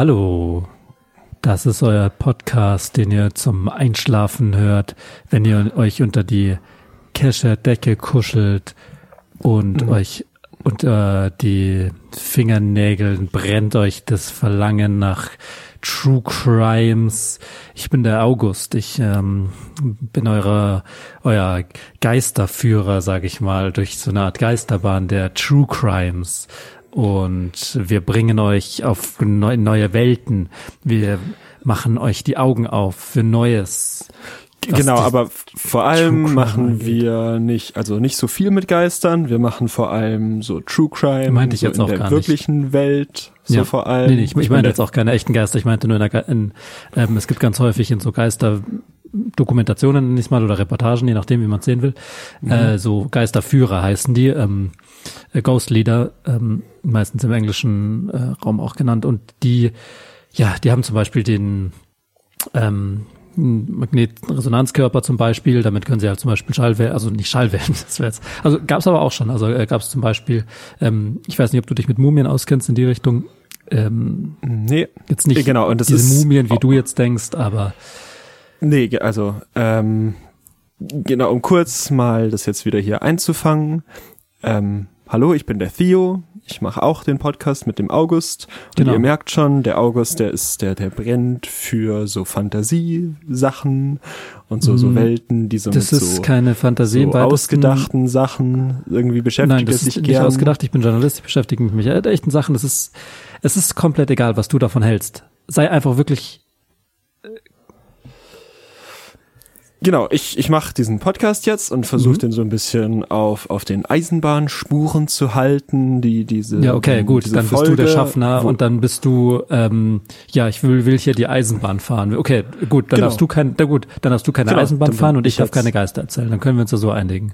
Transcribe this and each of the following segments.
Hallo, das ist euer Podcast, den ihr zum Einschlafen hört, wenn ihr euch unter die Kescher-Decke kuschelt und mhm. euch unter die Fingernägel brennt euch das Verlangen nach True Crimes. Ich bin der August. Ich ähm, bin eure, euer Geisterführer, sag ich mal, durch so eine Art Geisterbahn der True Crimes. Und wir bringen euch auf neue Welten. Wir machen euch die Augen auf für Neues. Genau, aber vor allem machen wir nicht, also nicht so viel mit Geistern. Wir machen vor allem so True Crime, meinte ich so jetzt in auch der gar wirklichen nicht. Welt, so ja. vor allem. Nee, nee ich, ich meine jetzt auch keine echten Geister. Ich meinte nur in der, in, ähm, es gibt ganz häufig in so Geister Dokumentationen, nicht mal oder Reportagen, je nachdem, wie man sehen will. Mhm. Äh, so Geisterführer heißen die, ähm, äh, Ghost Leader, ähm, meistens im englischen äh, Raum auch genannt. Und die, ja, die haben zum Beispiel den ähm, Magnetresonanzkörper zum Beispiel, damit können sie halt zum Beispiel Schallwellen, also nicht Schallwellen, das wäre jetzt, also gab es aber auch schon, also äh, gab es zum Beispiel, ähm, ich weiß nicht, ob du dich mit Mumien auskennst in die Richtung, ähm, nee, jetzt nicht genau, und das diese ist Mumien, wie du jetzt denkst, aber Nee, also ähm, genau, um kurz mal das jetzt wieder hier einzufangen. Ähm, hallo, ich bin der Theo. Ich mache auch den Podcast mit dem August. Und Genau. ihr merkt schon, der August, der ist der, der brennt für so Fantasiesachen und so, so Mm, Welten, die so das mit ist so, keine Fantasie. so ausgedachten Sachen irgendwie beschäftigt Nein, das sich ist nicht gern. ausgedacht. Ich bin Journalist, ich beschäftige mich mit echten Sachen. Das ist, es ist komplett egal, was du davon hältst. Sei einfach wirklich, Genau, ich, ich mache diesen Podcast jetzt und versuche Mhm. den so ein bisschen auf, auf den Eisenbahnspuren zu halten, die diese ja, okay, gut, diese dann bist Folge, du der Schaffner und dann bist du, ähm, ja, ich will, will hier die Eisenbahn fahren. Okay, gut, dann Genau. darfst du kein, na gut, dann darfst du keine Genau, Eisenbahn fahren und ich darf keine Geister erzählen. Dann können wir uns da so einigen.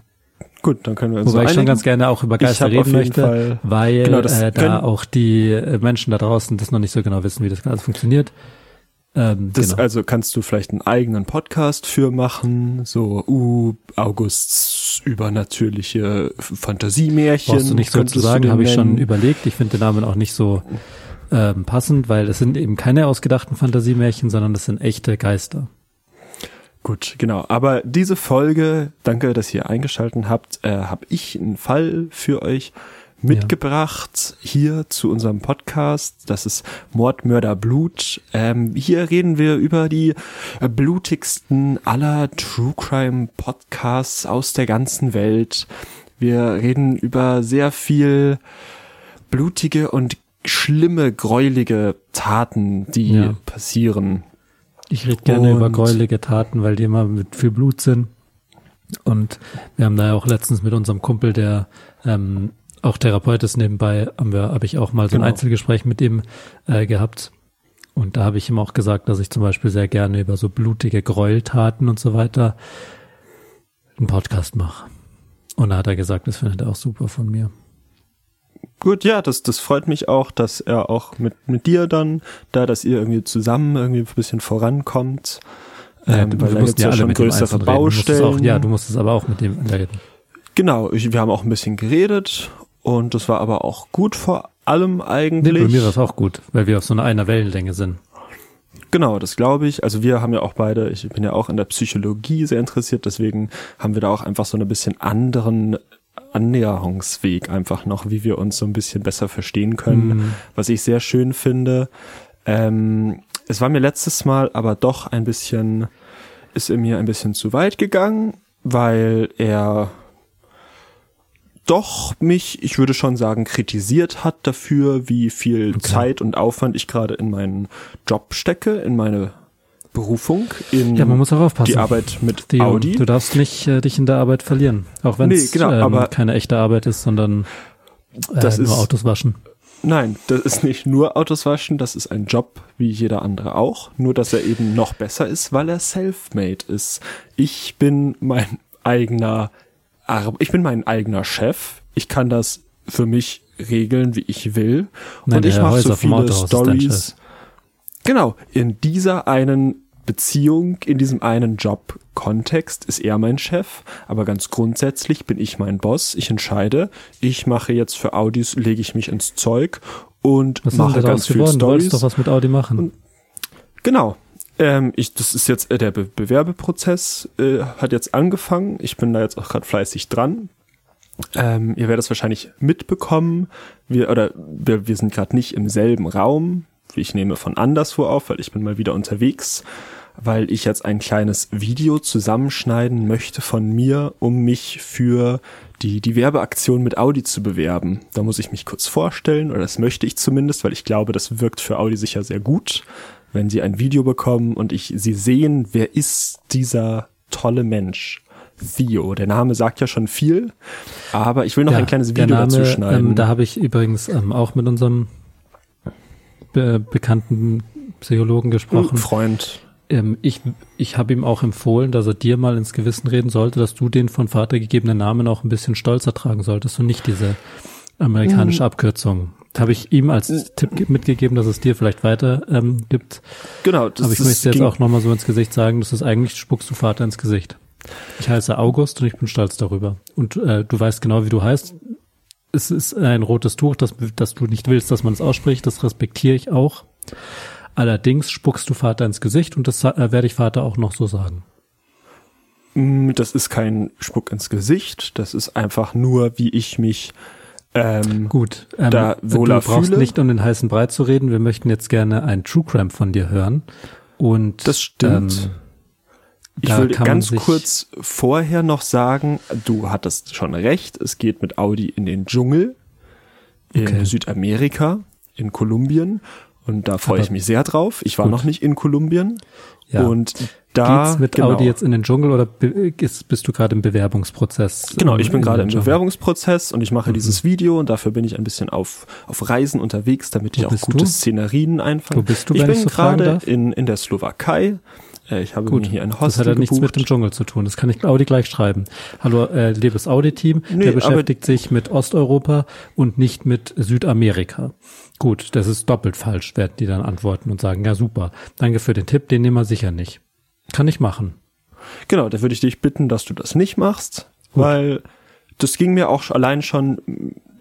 Gut, dann können wir uns Wobei so ich schon einigen. ganz gerne auch über Geister reden möchte, Fall- weil Genau, äh, da auch die Menschen da draußen das noch nicht so genau wissen, wie das alles funktioniert. Ähm, Das, genau. Also kannst du vielleicht einen eigenen Podcast für machen, so uh, Augusts übernatürliche Fantasiemärchen. Brauchst du nicht so zu sagen, habe ich schon überlegt. Ich finde den Namen auch nicht so ähm, passend, weil es sind eben keine ausgedachten Fantasiemärchen, sondern das sind echte Geister. Gut, genau. Aber diese Folge, danke, dass ihr eingeschaltet habt, äh, habe ich einen Fall für euch mitgebracht hier zu unserem Podcast. Das ist Mord, Mörder, Blut. Ähm, hier reden wir über die blutigsten aller True Crime Podcasts aus der ganzen Welt. Wir reden über sehr viel blutige und schlimme, gräulige Taten, die Ja. passieren. Ich rede gerne über Und- gräuliche Taten, weil die immer mit viel Blut sind. Und wir haben da ja auch letztens mit unserem Kumpel, der ähm, auch Therapeut ist nebenbei, habe ich auch mal so ein Genau. Einzelgespräch mit ihm äh, gehabt. Und da habe ich ihm auch gesagt, dass ich zum Beispiel sehr gerne über so blutige Gräueltaten und so weiter einen Podcast mache. Und da hat er gesagt, das findet er auch super von mir. Gut, ja, das, das freut mich auch, dass er auch mit, mit dir dann, da, dass ihr irgendwie zusammen irgendwie ein bisschen vorankommt. Ähm, du- weil da gibt's ja schon größere reden. Du Baustellen. Auch, ja, du musstest aber auch mit dem reden. Genau, ich, wir haben auch ein bisschen geredet und das war aber auch gut vor allem Nee, eigentlich. bei mir war es auch gut, weil wir auf so einer einer Wellenlänge sind. Genau, das glaube ich. Also wir haben ja auch beide, ich bin ja auch in der Psychologie sehr interessiert, deswegen haben wir da auch einfach so ein bisschen anderen Annäherungsweg einfach noch, wie wir uns so ein bisschen besser verstehen können, Mhm. was ich sehr schön finde. Ähm, es war mir letztes Mal aber doch ein bisschen, ist er mir ein bisschen zu weit gegangen, weil er doch mich, ich würde schon sagen, kritisiert hat dafür, wie viel Okay. Zeit und Aufwand ich gerade in meinen Job stecke, in meine Berufung, in Ja, man muss auch aufpassen. die Arbeit mit Theo, Audi. Du darfst nicht äh, dich in der Arbeit verlieren. Auch wenn es Nee, genau, ähm, aber- keine echte Arbeit ist, sondern äh, Das nur ist- Autos waschen. Nein, das ist nicht nur Autos waschen, das ist ein Job wie jeder andere auch, nur dass er eben noch besser ist, weil er self-made ist. Ich bin mein eigener ich bin mein eigener Chef. Ich kann das für mich regeln, wie ich will. Nein, und ich mache so viele Stories. Genau, in dieser einen Beziehung, in diesem einen Job Kontext ist er mein Chef, aber ganz grundsätzlich bin ich mein Boss. Ich entscheide, ich mache jetzt für Audis, lege ich mich ins Zeug und Was mache ganz viel geworden? Du wolltest Stories. doch was mit Audi machen. Genau. Ähm, ich, das ist jetzt äh, der Be Bewerbeprozess äh, hat jetzt angefangen. Ich bin da jetzt auch gerade fleißig dran. Ähm, ihr werdet es wahrscheinlich mitbekommen. Wir oder wir, wir sind gerade nicht im selben Raum. Ich nehme von anderswo auf, weil ich bin mal wieder unterwegs, weil ich jetzt ein kleines Video zusammenschneiden möchte von mir, um mich für die, die Werbeaktion mit Audi zu bewerben. Da muss ich mich kurz vorstellen, oder das möchte ich zumindest, weil ich glaube, das wirkt für Audi sicher sehr gut, wenn sie ein Video bekommen und ich sie sehen, wer ist dieser tolle Mensch. Theo, der Name sagt ja schon viel, aber ich will noch Ja, ein kleines Video Name, dazu schneiden. Ähm, da habe ich übrigens ähm, auch mit unserem be bekannten Psychologen gesprochen. Freund. Ähm, ich ich habe ihm auch empfohlen, dass er dir mal ins Gewissen reden sollte, dass du den von Vater gegebenen Namen auch ein bisschen stolzer tragen solltest und nicht diese amerikanische Mhm. Abkürzung. Habe ich ihm als Tipp ge- mitgegeben, dass es dir vielleicht weiter ähm, gibt. Genau, das Aber ich das möchte jetzt auch nochmal so ins Gesicht sagen, das ist eigentlich, spuckst du Vater ins Gesicht. Ich heiße August und ich bin stolz darüber. Und äh, du weißt genau, wie du heißt. Es ist ein rotes Tuch, das, das du nicht willst, dass man es ausspricht. Das respektiere ich auch. Allerdings spuckst du Vater ins Gesicht und das äh, werde ich Vater auch noch so sagen. Mm, Das ist kein Spuck ins Gesicht, das ist einfach nur, wie ich mich ähm, Gut, ähm, Da du wohler brauchst fühle. nicht um den heißen Brei zu reden. Wir möchten jetzt gerne ein True Crime von dir hören. Und Das stimmt. Ähm, Ich da man ganz kurz vorher noch sagen, du hattest schon recht, es geht mit Audi in den Dschungel in Okay. Südamerika, in Kolumbien. Und da freue ich mich sehr drauf. Ich war gut. noch nicht in Kolumbien. Ja. Und da Geht's mit genau, Audi jetzt in den Dschungel oder bist du gerade im Bewerbungsprozess? Genau, ich bin in gerade im? Bewerbungsprozess und ich mache Mhm. dieses Video und dafür bin ich ein bisschen auf, auf Reisen unterwegs, damit ich Wo auch gute du? Szenerien einfange. Wo bist du, ich bin ich so gerade in, in der Slowakei. Äh, Ich habe Gut, hier ein das Hostel hat ja nichts mit dem. Dschungel zu tun. Das kann ich Audi gleich schreiben. Hallo, äh, liebes Audi-Team, Nee, der beschäftigt sich mit Osteuropa und nicht mit Südamerika. Gut, das ist doppelt falsch, werden die dann antworten und sagen, ja super, danke für den Tipp, den nehmen wir sicher nicht. Kann ich machen. Genau, da würde ich dich bitten, dass du das nicht machst, weil das ging mir auch allein schon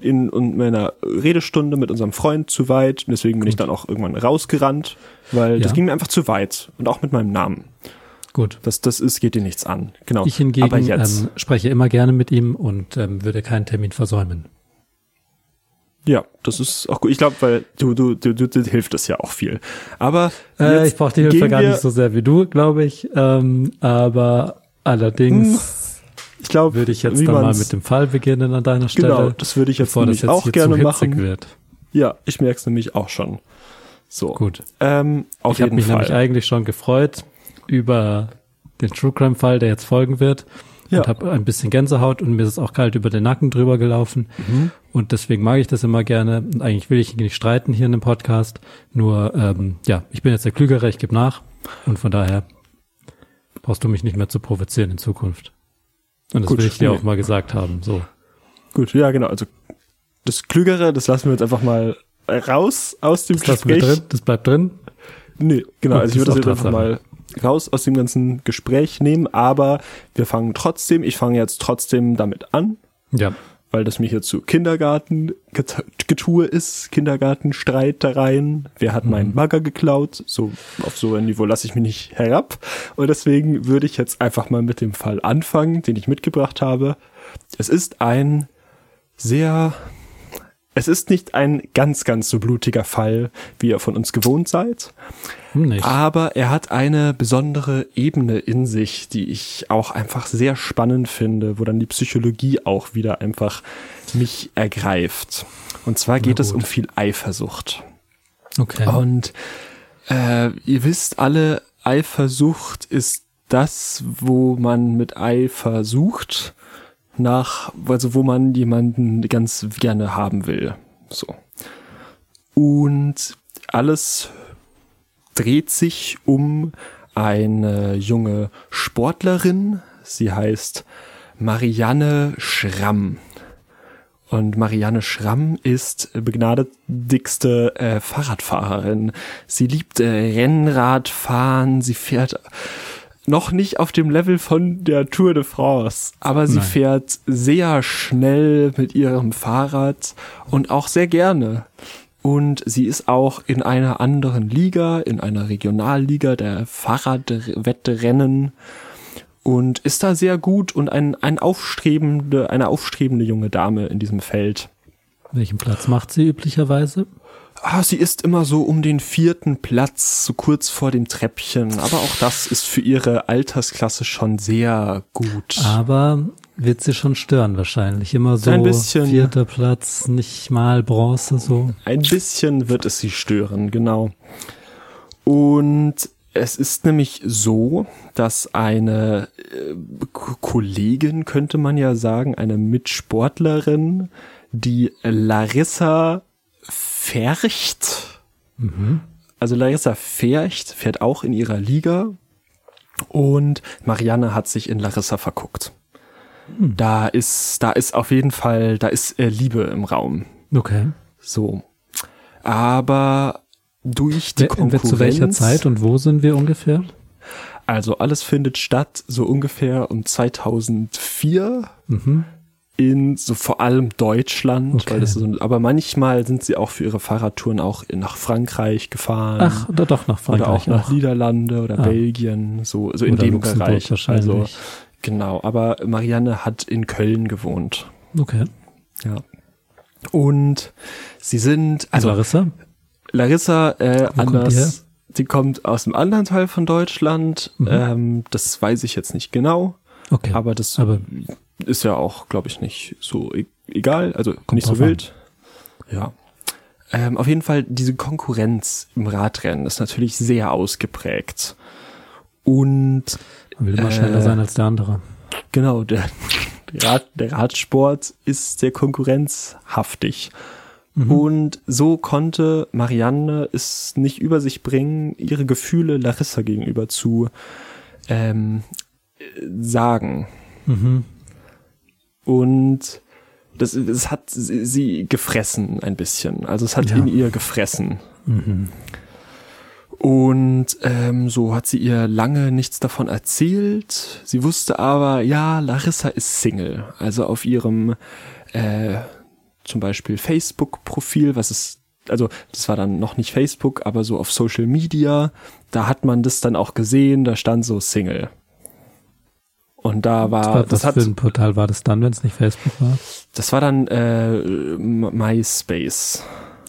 in, in meiner Redestunde mit unserem Freund zu weit. Und deswegen bin ich dann auch irgendwann rausgerannt, weil das Ja. ging mir einfach zu weit. Und auch mit meinem Namen. Gut. Das, das ist, geht dir nichts an. Genau. Ich hingegen Aber jetzt. ähm, spreche immer gerne mit ihm und ähm, würde keinen Termin versäumen. Ja, das ist auch gut. Ich glaube, weil du, du, du, du, dir hilft das ja auch viel. Aber Äh, ich brauche die Hilfe gar nicht so sehr wie du, glaube ich. Ähm, aber allerdings Ich glaube, würde ich jetzt dann mal mit dem Fall beginnen an deiner Stelle. Genau, das würde ich jetzt bevor das nämlich jetzt auch hier gerne machen. wird. Ja, ich merke es nämlich auch schon. So. Gut. Ähm, auf ich habe mich Fall. nämlich eigentlich schon gefreut über den True Crime Fall, der jetzt folgen wird. Ja. Und habe ein bisschen Gänsehaut und mir ist es auch kalt über den Nacken drüber gelaufen. Mhm. Und deswegen mag ich das immer gerne. Und eigentlich will ich nicht streiten hier in dem Podcast. Nur, ähm, ja, ich bin jetzt der Klügere, ich gebe nach. Und von daher brauchst du mich nicht mehr zu provozieren in Zukunft. Und das Gut, will ich dir nee. auch mal gesagt haben. So. Gut, ja, genau. Also das Klügere, das lassen wir jetzt einfach mal raus aus dem Das Gespräch. drin, das bleibt drin. Nee, genau. Gut, also ich würde das jetzt einfach mal raus aus dem ganzen Gespräch nehmen, aber wir fangen trotzdem, ich fange jetzt trotzdem damit an, Ja. weil das mir hier zu Kindergarten-Getue ist, Kindergartenstreitereien. Wer hat meinen Bagger geklaut? So, auf so ein Niveau lasse ich mich nicht herab. Und deswegen würde ich jetzt einfach mal mit dem Fall anfangen, den ich mitgebracht habe. Es ist ein sehr, es ist nicht ein ganz, ganz so blutiger Fall, wie ihr von uns gewohnt seid. Hm, nicht. Aber er hat eine besondere Ebene in sich, die ich auch einfach sehr spannend finde, wo dann die Psychologie auch wieder einfach mich ergreift. Und zwar geht es um viel Eifersucht. Okay. Und äh, ihr wisst alle, Eifersucht ist das, wo man mit Eifer sucht, nach, also wo man jemanden ganz gerne haben will. So. Und alles dreht sich um eine junge Sportlerin. Sie heißt Marianne Schramm. Und Marianne Schramm ist begnadigste äh, Fahrradfahrerin. Sie liebt äh, Rennradfahren, sie fährt noch nicht auf dem Level von der Tour de France, aber sie Nein. fährt sehr schnell mit ihrem Fahrrad und auch sehr gerne. Und sie ist auch in einer anderen Liga, in einer Regionalliga der Fahrradwettrennen und ist da sehr gut und ein, ein aufstrebende, eine aufstrebende junge Dame in diesem Feld. Welchen Platz macht sie üblicherweise? Ah, sie ist immer so um den vierten Platz, so kurz vor dem Treppchen. Aber auch das ist für ihre Altersklasse schon sehr gut. Aber wird sie schon stören wahrscheinlich. Immer so Ein bisschen. vierter Platz, nicht mal Bronze so. Ein bisschen wird es sie stören, genau. Und es ist nämlich so, dass eine äh, Kollegin, könnte man ja sagen, eine Mitsportlerin, die Larissa Fercht, also Larissa Fercht fährt auch in ihrer Liga und Marianne hat sich in Larissa verguckt. Da ist, da ist auf jeden Fall, da ist äh, Liebe im Raum. Okay. So. Aber durch die Wer- Konkurrenz. Zu welcher Zeit und wo sind wir ungefähr? Also alles findet statt so ungefähr um 2004 Mhm. In so vor allem Deutschland, Okay. weil das so, aber manchmal sind sie auch für ihre Fahrradtouren auch in- nach Frankreich gefahren. Ach, oder doch nach Frankreich oder auch nach auch. Niederlande oder Ah. Belgien, so, so in Oder dem Luxemburg Bereich. wahrscheinlich. Also, genau, aber Marianne hat in Köln gewohnt. Okay. Ja. Und sie sind, also Larissa? Larissa, äh, Wo kommt die anders, die kommt aus einem anderen Teil von Deutschland. Mhm. Ähm, das weiß ich jetzt nicht genau, Okay. aber das Aber- ist ja auch, glaube ich, nicht so e egal, also nicht so an. wild. Ja. Ähm, auf jeden Fall, diese Konkurrenz im Radrennen ist natürlich sehr ausgeprägt. Und Man will immer Äh, schneller sein als der andere. genau, der, der, Rad, der Radsport ist sehr konkurrenzhaftig. Mhm. Und so konnte Marianne es nicht über sich bringen, ihre Gefühle Larissa gegenüber zu ähm, äh, sagen. Mhm. Und das, das hat sie sie gefressen ein bisschen. Also es hat Ja. in ihr gefressen. Mhm. Und ähm, so hat sie ihr lange nichts davon erzählt. Sie wusste aber, ja, Larissa ist Single. Also auf ihrem äh, zum Beispiel Facebook-Profil, was ist, also das war dann noch nicht Facebook, aber so auf Social Media, da hat man das dann auch gesehen, da stand so Single. Und da war, Ah, das was hat, für ein Portal war das dann, wenn es nicht Facebook war? das war dann äh, MySpace.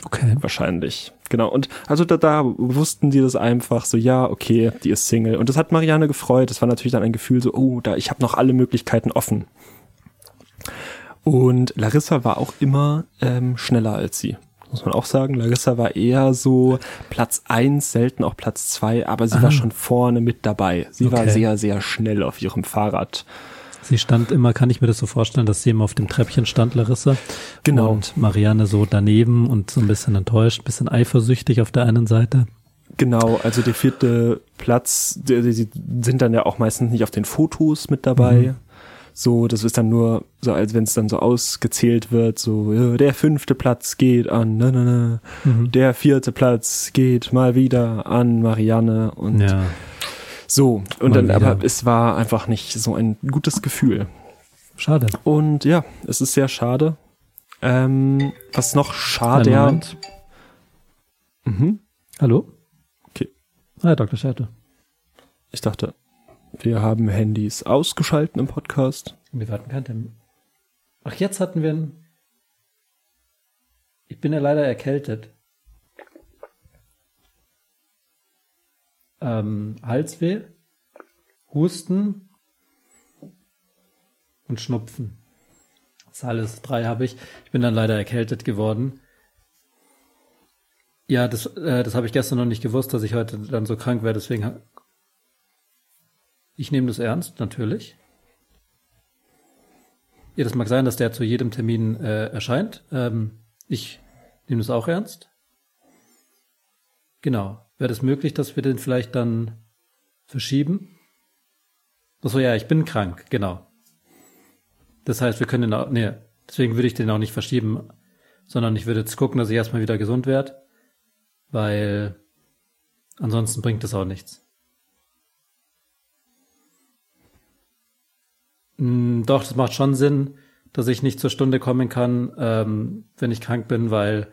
Okay. wahrscheinlich. Genau. Und also da, da wussten die das einfach so, ja, okay, die ist Single. Und das hat Marianne gefreut. Das war natürlich dann ein Gefühl so, oh, da, ich habe noch alle Möglichkeiten offen. Und Larissa war auch immer ähm, schneller als sie. Muss man auch sagen. Larissa war eher so Platz eins, selten auch Platz zwei, aber sie Aha. war schon vorne mit dabei. Sie war Okay. sehr, sehr schnell auf ihrem Fahrrad. Sie stand immer, kann ich mir das so vorstellen, dass sie immer auf dem Treppchen stand, Larissa. Genau. Und Marianne so daneben und so ein bisschen enttäuscht, ein bisschen eifersüchtig auf der einen Seite. Genau, also der vierte Platz, die, die die sind dann ja auch meistens nicht auf den Fotos mit dabei. So, das ist dann nur so, als wenn es dann so ausgezählt wird, so, ja, der fünfte Platz geht an, na, na, na. Mhm. der vierte Platz geht mal wieder an Marianne und Ja. so. Und Mal dann, wieder. aber es war einfach nicht so ein gutes Gefühl. Schade. Und ja, es ist sehr schade. Ähm, was noch Einen schade, Moment. mhm. Hallo? Okay. Hi, Dr. Scherte. ich dachte, wir haben Handys ausgeschalten im Podcast. Wir hatten keinen Termin. Ach, jetzt hatten wir einen. Ich bin ja leider erkältet. Ähm, Halsweh, Husten und Schnupfen. Das alles drei habe ich. Ich bin dann leider erkältet geworden. Ja, das, äh, das habe ich gestern noch nicht gewusst, dass ich heute dann so krank wäre. Deswegen, ich nehme das ernst, natürlich. Ja, das mag sein, dass der zu jedem Termin äh, erscheint. Ähm, ich nehme das auch ernst. Genau. Wäre das möglich, dass wir den vielleicht dann verschieben? Achso, ja, ich bin krank, genau. Das heißt, wir können den auch, nee, deswegen würde ich den auch nicht verschieben, sondern ich würde jetzt gucken, dass ich erstmal wieder gesund werde, weil ansonsten bringt das auch nichts. Doch, das macht schon Sinn, dass ich nicht zur Stunde kommen kann, ähm, wenn ich krank bin, weil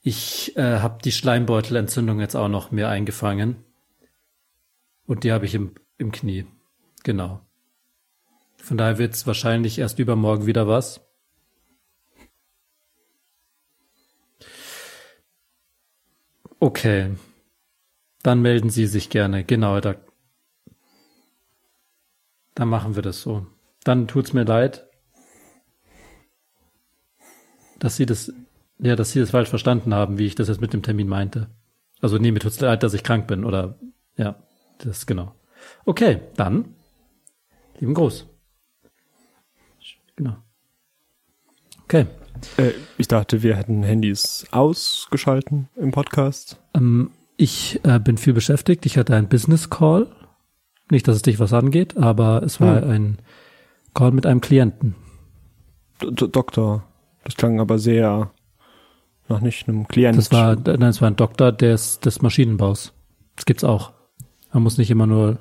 ich äh, habe die Schleimbeutelentzündung jetzt auch noch mehr eingefangen. Und die habe ich im, im Knie. Genau. Von daher wird es wahrscheinlich erst übermorgen wieder was. Okay. Dann melden Sie sich gerne. Genau, da. Dann machen wir das so. Dann tut's mir leid, dass Sie das, ja, dass Sie das falsch verstanden haben, wie ich das jetzt mit dem Termin meinte. Also nee, mir tut's leid, dass ich krank bin oder ja, das genau. Okay, dann lieben Gruß. Genau. Okay. Äh, ich dachte, wir hätten Handys ausgeschalten im Podcast. Ähm, ich äh, bin viel beschäftigt. Ich hatte einen Business Call. Nicht, dass es dich was angeht, aber es war hm. ein Call mit einem Klienten. D Doktor. Das klang aber sehr nach nicht einem Klienten. Das war, nein, das war ein Doktor des, des Maschinenbaus. Das gibt's auch. Man muss nicht immer nur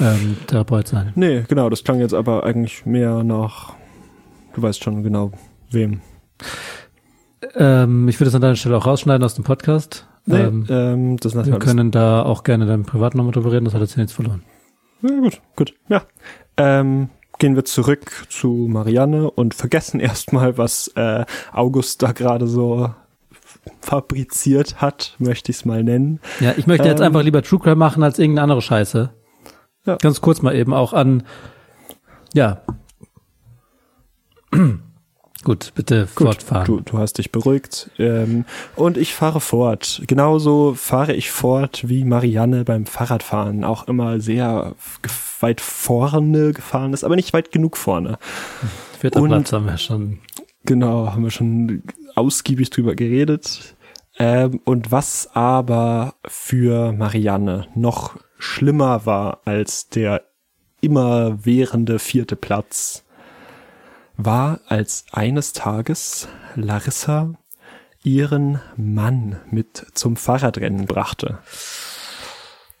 ähm, Therapeut sein. Nee, genau. Das klang jetzt aber eigentlich mehr nach, du weißt schon genau, wem. Ähm, ich würde es an deiner Stelle auch rausschneiden aus dem Podcast. Nee, ähm, ähm, das wir können da auch gerne deinem Privaten nochmal drüber reden, das hat jetzt nichts verloren. Ja, gut, gut. Ja. Ähm, gehen wir zurück zu Marianne und vergessen erstmal, was äh, August da gerade so fabriziert hat, möchte ich es mal nennen. Ja, ich möchte jetzt ähm, einfach lieber True Crime machen als irgendeine andere Scheiße. Ja. Ganz kurz mal eben auch an, ja. Gut, bitte Gut, fortfahren. Du, du hast dich beruhigt. Ähm, und ich fahre fort. Genauso fahre ich fort wie Marianne beim Fahrradfahren. Auch immer sehr weit vorne gefahren ist, aber nicht weit genug vorne. Vierter und, Platz haben wir schon. Genau, haben wir schon ausgiebig drüber geredet. Ähm, und was aber für Marianne noch schlimmer war als der immerwährende vierte Platz, war, als eines Tages Larissa ihren Mann mit zum Fahrradrennen brachte.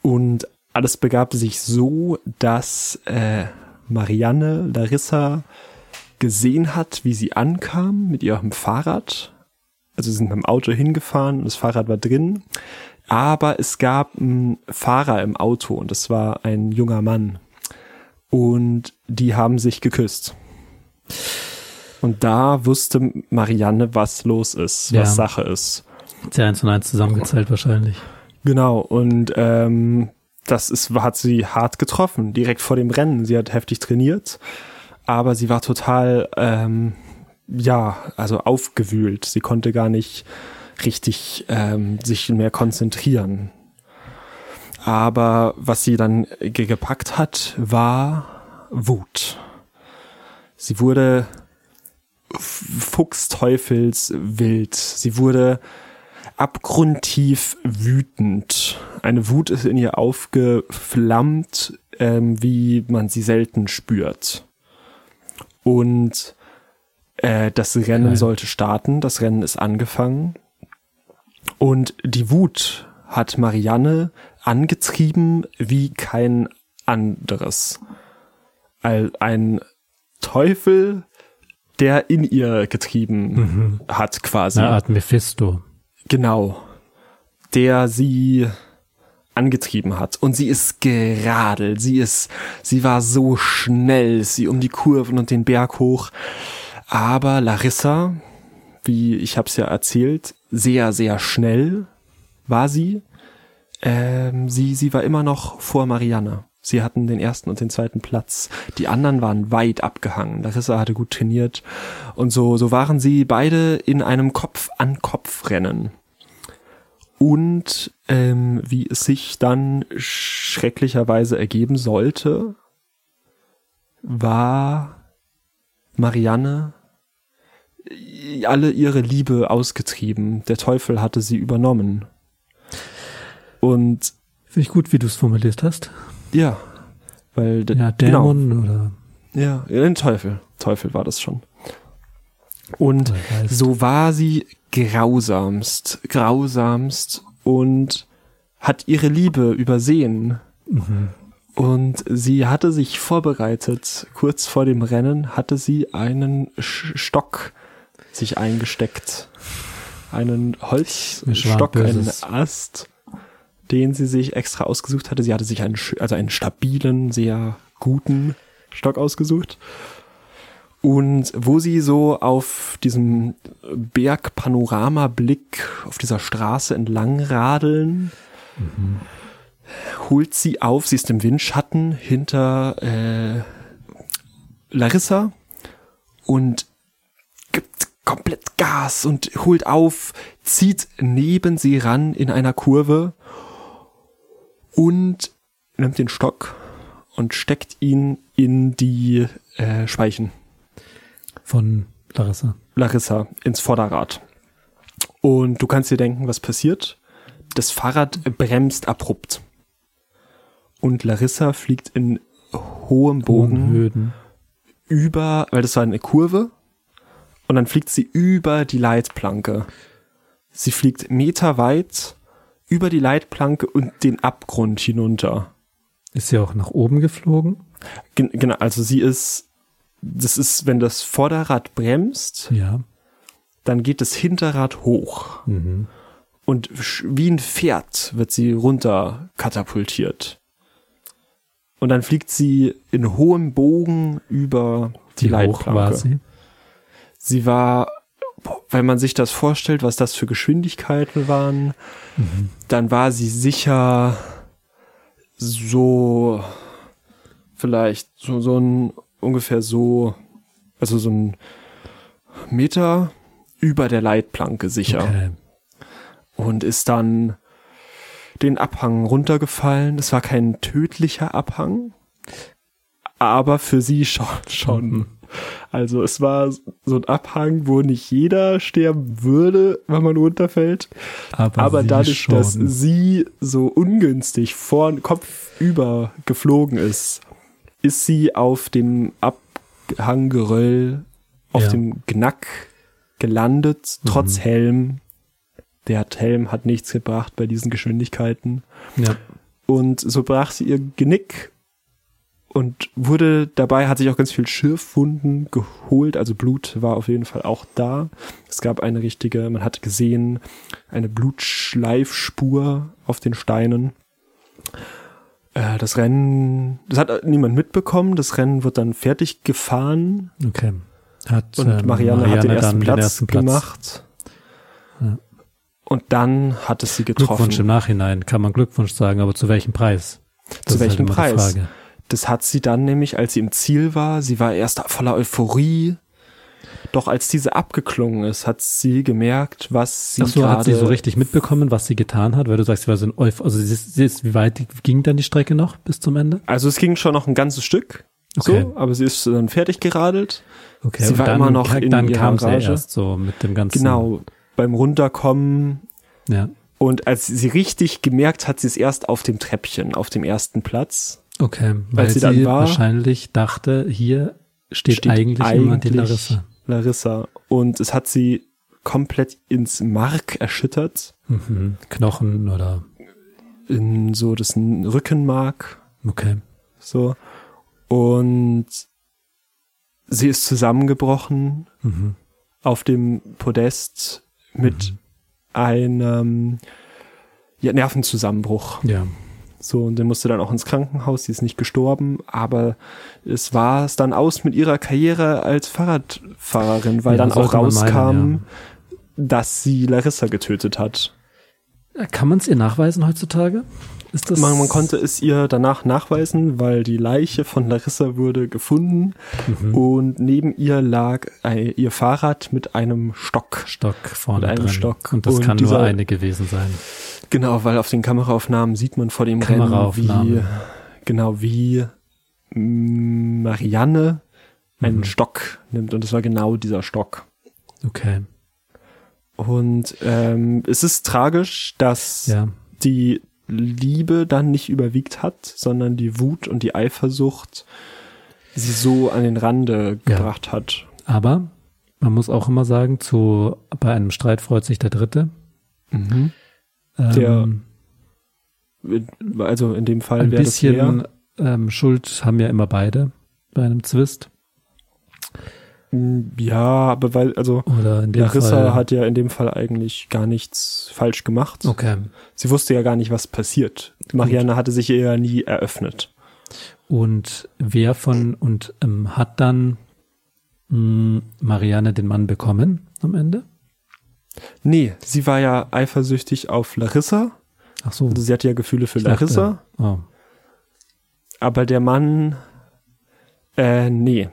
Und alles begab sich so, dass äh, Marianne Larissa gesehen hat, wie sie ankam mit ihrem Fahrrad. Also sie sind mit dem Auto hingefahren und das Fahrrad war drin. Aber es gab einen Fahrer im Auto und es war ein junger Mann. Und die haben sich geküsst. Und da wusste Marianne, was los ist, ja. was Sache ist. Sie eins und eins zusammengezählt wahrscheinlich. Genau, und ähm, das ist, hat sie hart getroffen, direkt vor dem Rennen. Sie hat heftig trainiert, aber sie war total, ähm, ja, also aufgewühlt. Sie konnte gar nicht richtig ähm, sich mehr konzentrieren. Aber was sie dann gepackt hat, war Wut. Sie wurde fuchsteufelswild. Sie wurde abgrundtief wütend. Eine Wut ist in ihr aufgeflammt, ähm, wie man sie selten spürt. Und äh, das Rennen Nein. sollte starten. Das Rennen ist angefangen. Und die Wut hat Marianne angetrieben wie kein anderes. Ein Teufel, der in ihr getrieben mhm. hat quasi. Eine Art Mephisto. Genau. Der sie angetrieben hat. Und sie ist geradelt. Sie ist, sie war so schnell, sie um die Kurven und den Berg hoch. Aber Larissa, wie ich hab's ja erzählt, sehr, sehr schnell war sie. Ähm, sie, sie war immer noch vor Marianne. Sie hatten den ersten und den zweiten Platz. Die anderen waren weit abgehangen. Larissa hatte gut trainiert. Und so, so waren sie beide in einem Kopf-an-Kopf-Rennen. Und ähm, wie es sich dann schrecklicherweise ergeben sollte, war Marianne alle ihre Liebe ausgetrieben. Der Teufel hatte sie übernommen. Und finde ich gut, wie du es formuliert hast. Ja, weil ja Dämon genau. oder ja, den Teufel, Teufel war das schon. Und so war sie grausamst, grausamst und hat ihre Liebe übersehen. Mhm. Und sie hatte sich vorbereitet, kurz vor dem Rennen hatte sie einen Sch Stock sich eingesteckt. Einen Holzstock, einen Ast, den sie sich extra ausgesucht hatte. Sie hatte sich einen, also einen stabilen, sehr guten Stock ausgesucht. Und wo sie so auf diesem Bergpanoramablick auf dieser Straße entlang radeln, mhm. holt sie auf, sie ist im Windschatten hinter äh, Larissa und gibt komplett Gas und holt auf, zieht neben sie ran in einer Kurve und nimmt den Stock und steckt ihn in die äh, Speichen. Von Larissa. Larissa ins Vorderrad. Und du kannst dir denken, was passiert. Das Fahrrad bremst abrupt. Und Larissa fliegt in hohem Bogen über, weil das war eine Kurve. Und dann fliegt sie über die Leitplanke. Sie fliegt meterweit über die Leitplanke und den Abgrund hinunter. Ist sie auch nach oben geflogen? Gen genau, also sie ist das ist, wenn das Vorderrad bremst, ja. dann geht das Hinterrad hoch. Mhm. Und wie ein Pferd wird sie runter katapultiert. Und dann fliegt sie in hohem Bogen über die wie Leitplanke. Hoch war sie? sie war, wenn man sich das vorstellt, was das für Geschwindigkeiten waren, mhm. dann war sie sicher so vielleicht so, so ein ungefähr so, also so ein Meter über der Leitplanke sicher. Okay. Und ist dann den Abhang runtergefallen. Es war kein tödlicher Abhang, aber für sie schon. schon. Mhm. Also es war so ein Abhang, wo nicht jeder sterben würde, wenn man runterfällt. Aber, aber dadurch, schon. dass sie so ungünstig vor Kopf über geflogen ist, ist sie auf dem Abhanggeröll, auf ja. dem Gnack gelandet, trotz mhm. Helm. Der Helm hat nichts gebracht bei diesen Geschwindigkeiten. Ja. Und so brach sie ihr Genick und wurde dabei, hat sich auch ganz viel Schürfwunden geholt, also Blut war auf jeden Fall auch da. Es gab eine richtige, man hat gesehen, eine Blutschleifspur auf den Steinen. Äh, das Rennen, das hat niemand mitbekommen. Das Rennen wird dann fertig gefahren. Okay. Hat, und ähm, Marianne, Marianne hat den ersten, Platz, den ersten Platz gemacht. Ja. Und dann hat es sie getroffen. Glückwunsch im Nachhinein, kann man Glückwunsch sagen, aber zu welchem Preis? Das zu welchem halt Preis? Das hat sie dann nämlich, als sie im Ziel war, sie war erst voller Euphorie, doch als diese abgeklungen ist, hat sie gemerkt, was sie Ach so, hat sie so richtig mitbekommen, was sie getan hat, weil du sagst, sie war so ein Euph also sie ist, sie ist, wie weit ging dann die Strecke noch bis zum Ende? Also es ging schon noch ein ganzes Stück, okay. so, aber sie ist dann fertig geradelt. Okay, sie war dann, immer noch in dann kam Garage. sie erst so mit dem ganzen. Genau, beim Runterkommen. Ja. Und als sie richtig gemerkt hat, sie ist erst auf dem Treppchen, auf dem ersten Platz. Okay, weil als sie, sie dann war, wahrscheinlich dachte, hier steht, steht eigentlich, eigentlich jemand die Larissa. Larissa. Und es hat sie komplett ins Mark erschüttert. Mhm. Knochen oder? In so das Rückenmark. Okay. So. Und sie ist zusammengebrochen mhm. auf dem Podest mit mhm. einem ja, Nervenzusammenbruch. Ja. So, und der musste dann auch ins Krankenhaus, sie ist nicht gestorben, aber es war es dann aus mit ihrer Karriere als Fahrradfahrerin, weil ja, dann auch rauskam, meinen, ja. dass sie Larissa getötet hat. Kann man es ihr nachweisen heutzutage? Man, man, konnte es ihr danach nachweisen, weil die Leiche von Larissa wurde gefunden mhm. und neben ihr lag ein, ihr Fahrrad mit einem Stock. Stock vorne mit einem drin. Stock. Und das und kann nur eine gewesen sein. Genau, weil auf den Kameraaufnahmen sieht man vor dem Rennen, wie, genau, wie Marianne einen mhm. Stock nimmt und es war genau dieser Stock. Okay. Und ähm, es ist tragisch, dass ja. die Liebe dann nicht überwiegt hat, sondern die Wut und die Eifersucht sie so an den Rande ja. gebracht hat. Aber man muss auch immer sagen, zu bei einem Streit freut sich der Dritte. Mhm. Der, ähm, also in dem Fall ein bisschen ähm, Schuld haben ja immer beide bei einem Zwist. Mm, Ja, aber weil, also Oder Larissa Fall. hat ja in dem Fall eigentlich gar nichts falsch gemacht. okay. Sie wusste ja gar nicht, was passiert. Marianne hatte sich ja nie eröffnet. Und wer von und ähm, hat dann mh, Marianne den Mann bekommen am Ende? Nee, sie war ja eifersüchtig auf Larissa. Ach so. Also sie hatte ja Gefühle für Ich dachte- Larissa. Oh. Aber der Mann, äh, nee.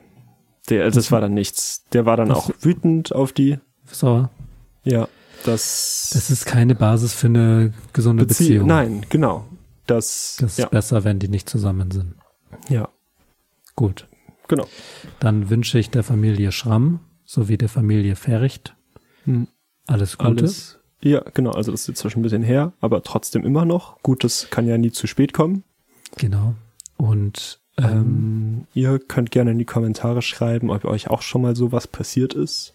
Der, also das war dann nichts. Der war dann Das- auch wütend auf die. So. Ja, das, Das ist keine Basis für eine gesunde Bezie- Beziehung. Nein, genau. Das, Das ist ja, besser, wenn die nicht zusammen sind. ja, Gut. genau. Dann wünsche ich der Familie Schramm sowie der Familie Fercht Hm. Alles Gute. Alles. Ja, genau. Also das ist jetzt schon ein bisschen her, aber trotzdem immer noch. Gutes kann ja nie zu spät kommen. Genau. Und ähm, Ähm, ihr könnt gerne in die Kommentare schreiben, ob euch auch schon mal sowas passiert ist,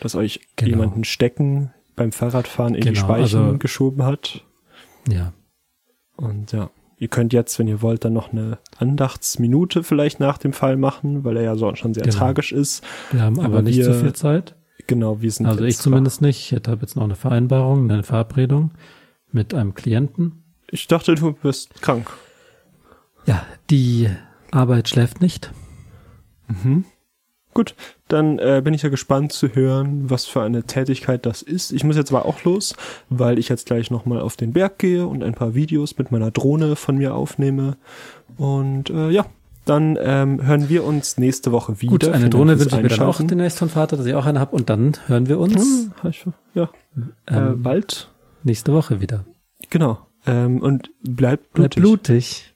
dass euch Genau. jemanden Stecken beim Fahrradfahren in die Genau, Speichen also- geschoben hat. ja, Und ja, ihr könnt jetzt, wenn ihr wollt, dann noch eine Andachtsminute vielleicht nach dem Fall machen, weil er ja so schon sehr Genau. tragisch ist. wir haben aber, Aber nicht wir so viel Zeit. Genau, wir sind Also ich zumindest nicht. Ich habe jetzt noch eine Vereinbarung, eine Verabredung mit einem Klienten. Ich dachte, du bist krank. Ja, die Arbeit schläft nicht. Gut, dann äh, bin ich ja gespannt zu hören, was für eine Tätigkeit das ist. Ich muss jetzt aber auch los, weil ich jetzt gleich nochmal auf den Berg gehe und ein paar Videos mit meiner Drohne von mir aufnehme. Und äh, ja, dann ähm, hören wir uns nächste Woche wieder. Gut, eine Drohne wünsche ich mir dann auch demnächst von Vater, dass ich auch eine habe. Und dann hören wir uns Hm, Ja, äh, ähm, bald. nächste Woche wieder. Genau. Ähm, und bleibt Bleibt blutig. blutig.